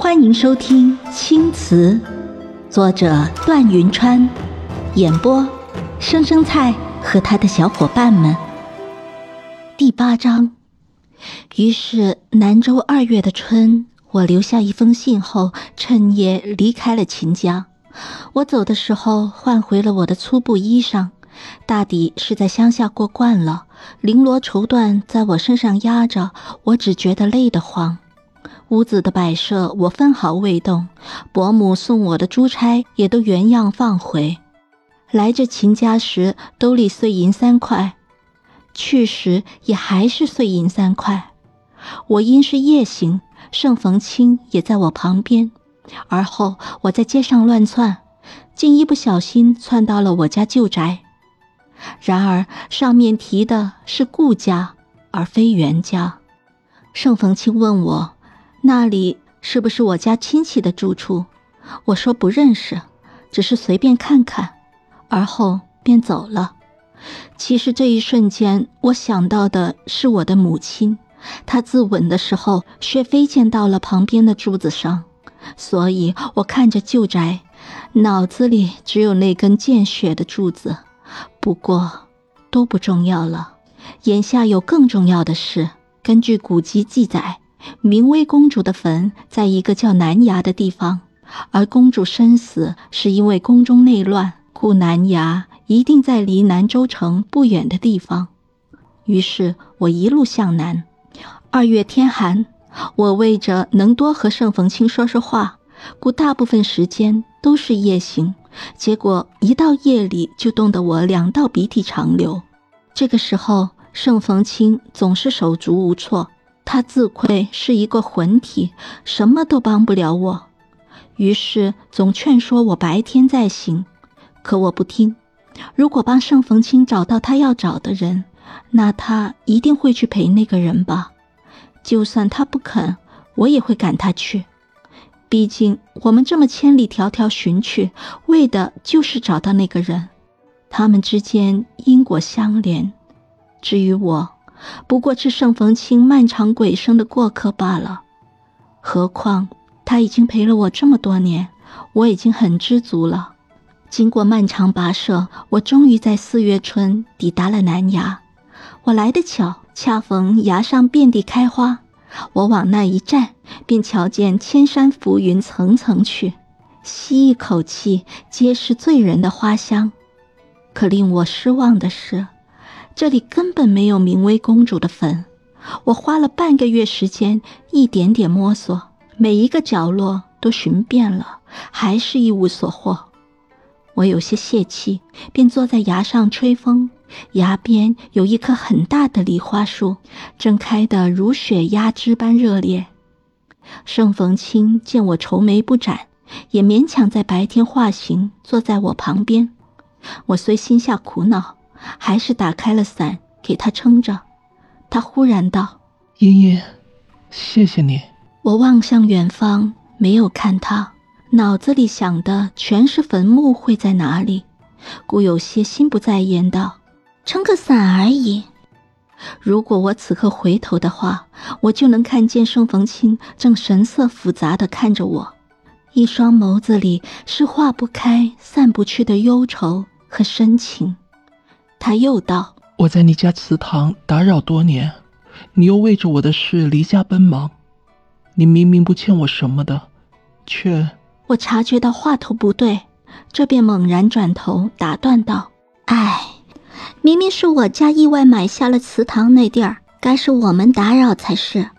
欢迎收听《青瓷》，作者段云川，演播生生菜和他的小伙伴们。第八章。于是南州二月的春，我留下一封信后，趁夜离开了秦家。我走的时候，换回了我的粗布衣裳，大抵是在乡下过惯了，绫罗绸缎在我身上压着，我只觉得累得慌。屋子的摆设我分毫未动，伯母送我的珠钗也都原样放回。来这秦家时兜里碎银三块，去时也还是碎银三块。我因是夜行，盛逢清也在我旁边。而后我在街上乱窜，竟一不小心窜到了我家旧宅。然而上面提的是顾家，而非袁家。盛逢清问我。那里是不是我家亲戚的住处？我说不认识，只是随便看看，而后便走了。其实这一瞬间，我想到的是我的母亲，她自刎的时候却飞溅到了旁边的柱子上，所以我看着旧宅，脑子里只有那根见血的柱子。不过都不重要了，眼下有更重要的事。根据古籍记载。明威公主的坟在一个叫南崖的地方，而公主身死是因为宫中内乱，故南崖一定在离南州城不远的地方。于是我一路向南。二月天寒，我为着能多和盛逢清说说话，故大部分时间都是夜行。结果一到夜里，就冻得我两道鼻涕长流。这个时候，盛逢清总是手足无措。他自愧是一个魂体，什么都帮不了我，于是总劝说我白天再行，可我不听。如果帮盛逢清找到他要找的人，那他一定会去陪那个人吧？就算他不肯，我也会赶他去。毕竟我们这么千里迢迢寻去，为的就是找到那个人。他们之间因果相连。至于我。不过是盛逢清漫长鬼生的过客罢了，何况他已经陪了我这么多年，我已经很知足了。经过漫长跋涉，我终于在四月春抵达了南崖。我来的巧，恰逢崖上遍地开花，我往那一站，便瞧见千山浮云层层去，吸一口气，皆是醉人的花香。可令我失望的是。这里根本没有明威公主的坟，我花了半个月时间，一点点摸索，每一个角落都寻遍了，还是一无所获。我有些泄气，便坐在崖上吹风。崖边有一棵很大的梨花树，正开得如雪压枝般热烈。盛逢清见我愁眉不展，也勉强在白天化形，坐在我旁边。我虽心下苦恼。还是打开了伞给他撑着。他忽然道：“茵茵，谢谢你。”我望向远方，没有看他，脑子里想的全是坟墓会在哪里，故有些心不在焉道：“撑个伞而已。”如果我此刻回头的话，我就能看见盛逢清正神色复杂的看着我，一双眸子里是化不开、散不去的忧愁和深情。他又道：“我在你家祠堂打扰多年，你又为着我的事离家奔忙，你明明不欠我什么的，却……”我察觉到话头不对，这便猛然转头打断道：“哎，明明是我家意外买下了祠堂那地儿，该是我们打扰才是。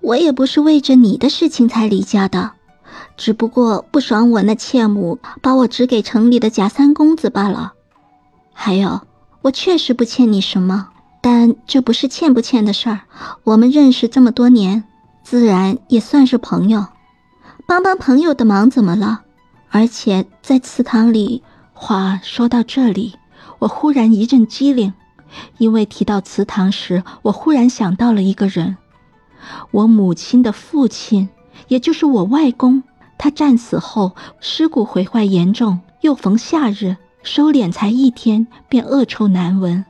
我也不是为着你的事情才离家的，只不过不爽我那妾母把我指给城里的贾三公子罢了。还有。”我确实不欠你什么，但这不是欠不欠的事儿。我们认识这么多年，自然也算是朋友，帮帮朋友的忙怎么了？而且在祠堂里，话说到这里，我忽然一阵机灵，因为提到祠堂时，我忽然想到了一个人，我母亲的父亲，也就是我外公。他战死后，尸骨毁坏严重，又逢夏日。收敛才一天，便恶臭难闻。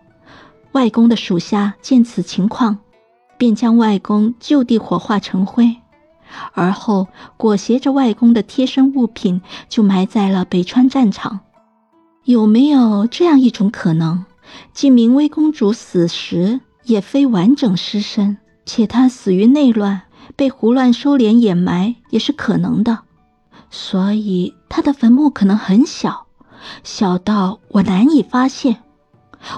外公的属下见此情况，便将外公就地火化成灰。而后裹挟着外公的贴身物品就埋在了北川战场。有没有这样一种可能，即明威公主死时也非完整尸身，且她死于内乱，被胡乱收敛掩埋也是可能的？所以她的坟墓可能很小，小到我难以发现。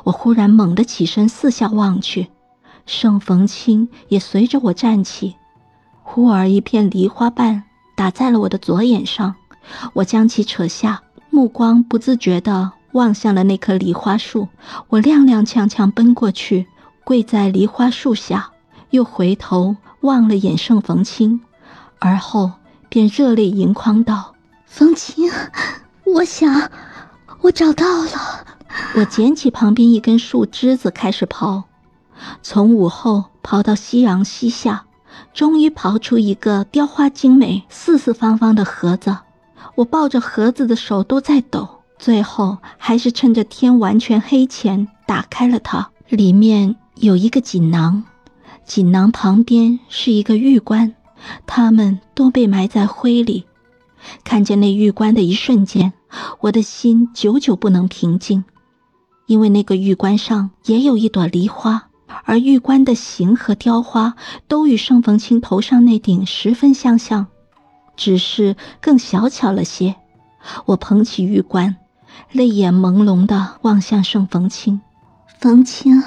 我忽然猛地起身，四下望去，盛逢清也随着我站起。忽而一片梨花瓣打在了我的左眼上，我将其扯下，目光不自觉地望向了那棵梨花树。我踉踉跄跄奔过去，跪在梨花树下，又回头望了眼盛逢清，而后便热泪盈眶道：“逢清，我想，我找到了。”我捡起旁边一根树枝子开始刨，从午后刨到夕阳西下。终于刨出一个雕花精美、四四方方的盒子，我抱着盒子的手都在抖。最后还是趁着天完全黑前打开了它，里面有一个锦囊，锦囊旁边是一个玉棺，它们都被埋在灰里。看见那玉棺的一瞬间，我的心久久不能平静，因为那个玉棺上也有一朵梨花。而玉棺的形和雕花都与盛逢清头上那顶十分相像，只是更小巧了些。我捧起玉棺，泪眼朦胧地望向盛逢清。逢清，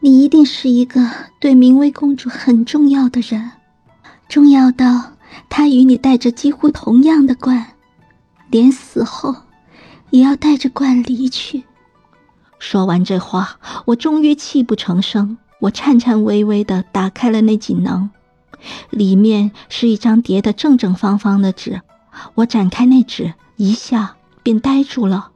你一定是一个对明威公主很重要的人，重要到她与你戴着几乎同样的冠，连死后也要带着冠离去。说完这话，我终于泣不成声。我颤颤巍巍地打开了那锦囊，里面是一张叠得正正方方的纸。我展开那纸，一下便呆住了。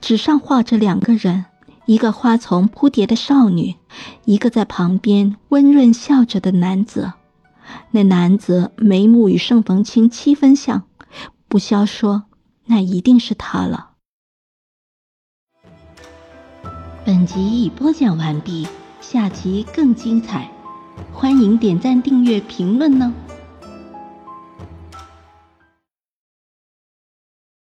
纸上画着两个人，一个花丛铺叠的少女，一个在旁边温润笑着的男子。那男子眉目与盛逢清七分像，不消说，那一定是他了。本集已播讲完毕，下集更精彩，欢迎点赞、订阅、评论呢。